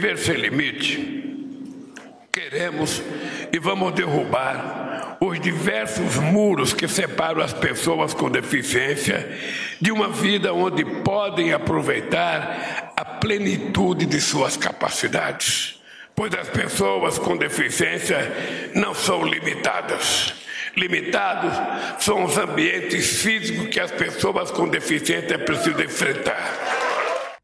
Viver sem limite. Queremos e vamos derrubar os diversos muros que separam as pessoas com deficiência de uma vida onde podem aproveitar a plenitude de suas capacidades. Pois as pessoas com deficiência não são limitadas. Limitados são os ambientes físicos que as pessoas com deficiência precisam enfrentar.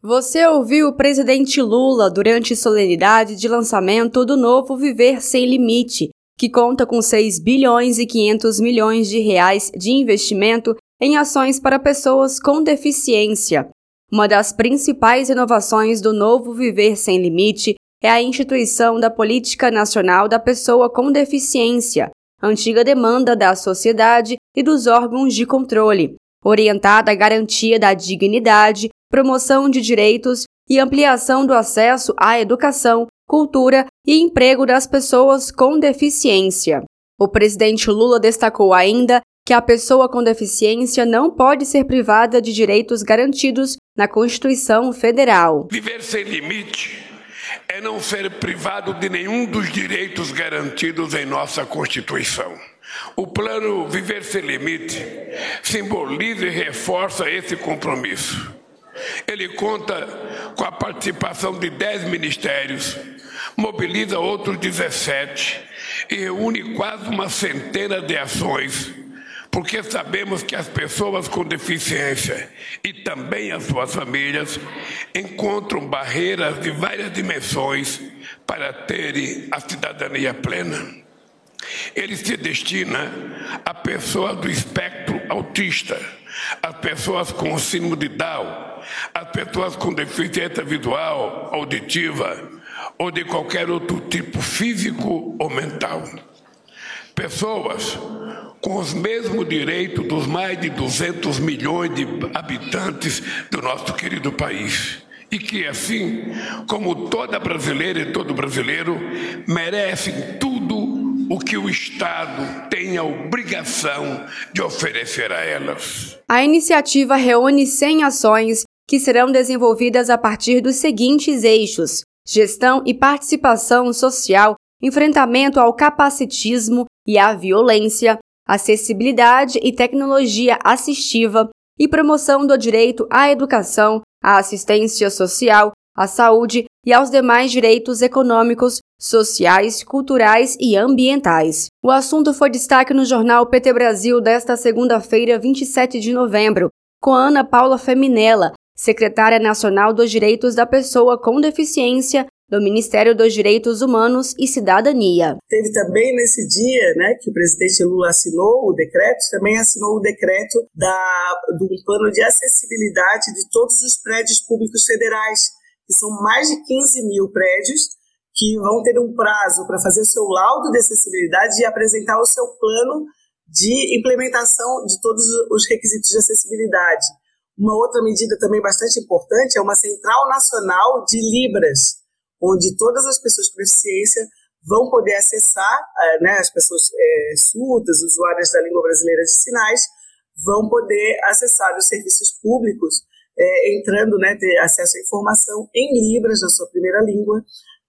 Você ouviu o presidente Lula durante solenidade de lançamento do novo Viver Sem Limite, que conta com 6 bilhões e 500 milhões de reais de investimento em ações para pessoas com deficiência. Uma das principais inovações do novo Viver Sem Limite é a instituição da Política Nacional da Pessoa com Deficiência, antiga demanda da sociedade e dos órgãos de controle, orientada à garantia da dignidade, promoção de direitos e ampliação do acesso à educação, cultura e emprego das pessoas com deficiência. O presidente Lula destacou ainda que a pessoa com deficiência não pode ser privada de direitos garantidos na Constituição Federal. Viver sem limite é não ser privado de nenhum dos direitos garantidos em nossa Constituição. O plano Viver Sem Limite simboliza e reforça esse compromisso. Ele conta com a participação de 10 ministérios, mobiliza outros 17 e reúne quase uma centena de ações, porque sabemos que as pessoas com deficiência e também as suas famílias encontram barreiras de várias dimensões para terem a cidadania plena. Ele se destina a pessoas do espectro autista, as pessoas com síndrome de Down, as pessoas com deficiência visual, auditiva ou de qualquer outro tipo físico ou mental. Pessoas com os mesmos direitos dos mais de 200 milhões de habitantes do nosso querido país. E que, assim como toda brasileira e todo brasileiro, merecem tudo o que o Estado tem a obrigação de oferecer a elas. A iniciativa reúne 100 ações que serão desenvolvidas a partir dos seguintes eixos: gestão e participação social, enfrentamento ao capacitismo e à violência, acessibilidade e tecnologia assistiva e promoção do direito à educação, à assistência social, à saúde e aos demais direitos econômicos, sociais, culturais e ambientais. O assunto foi destaque no jornal PT Brasil desta segunda-feira, 27 de novembro, com Ana Paula Feminella, secretária nacional dos Direitos da Pessoa com Deficiência do Ministério dos Direitos Humanos e Cidadania. Teve também nesse dia, né, que o presidente Lula assinou o decreto, também assinou o decreto da, do plano de acessibilidade de todos os prédios públicos federais, que são mais de 15 mil prédios, que vão ter um prazo para fazer o seu laudo de acessibilidade e apresentar o seu plano de implementação de todos os requisitos de acessibilidade. Uma outra medida também bastante importante é uma central nacional de Libras, onde todas as pessoas com deficiência vão poder acessar, eh, né, as pessoas é, surdas, usuárias da língua brasileira de sinais, vão poder acessar os serviços públicos, é, entrando, né, ter acesso à informação em Libras, na sua primeira língua,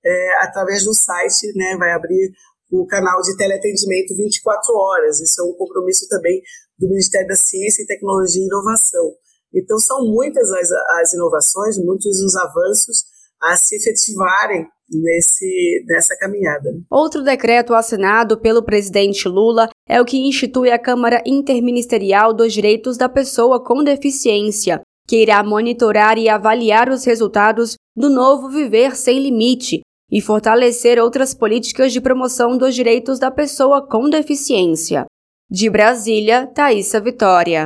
é, através do site, né, vai abrir o canal de teleatendimento 24 horas. Isso é um compromisso também do Ministério da Ciência, Tecnologia e Inovação. Então, são muitas as, as inovações, muitos os avanços a se efetivarem nesse, nessa caminhada. Outro decreto assinado pelo presidente Lula é o que institui a Câmara Interministerial dos Direitos da Pessoa com Deficiência, que irá monitorar e avaliar os resultados do novo Viver Sem Limite e fortalecer outras políticas de promoção dos direitos da pessoa com deficiência. De Brasília, Thaisa Vitória.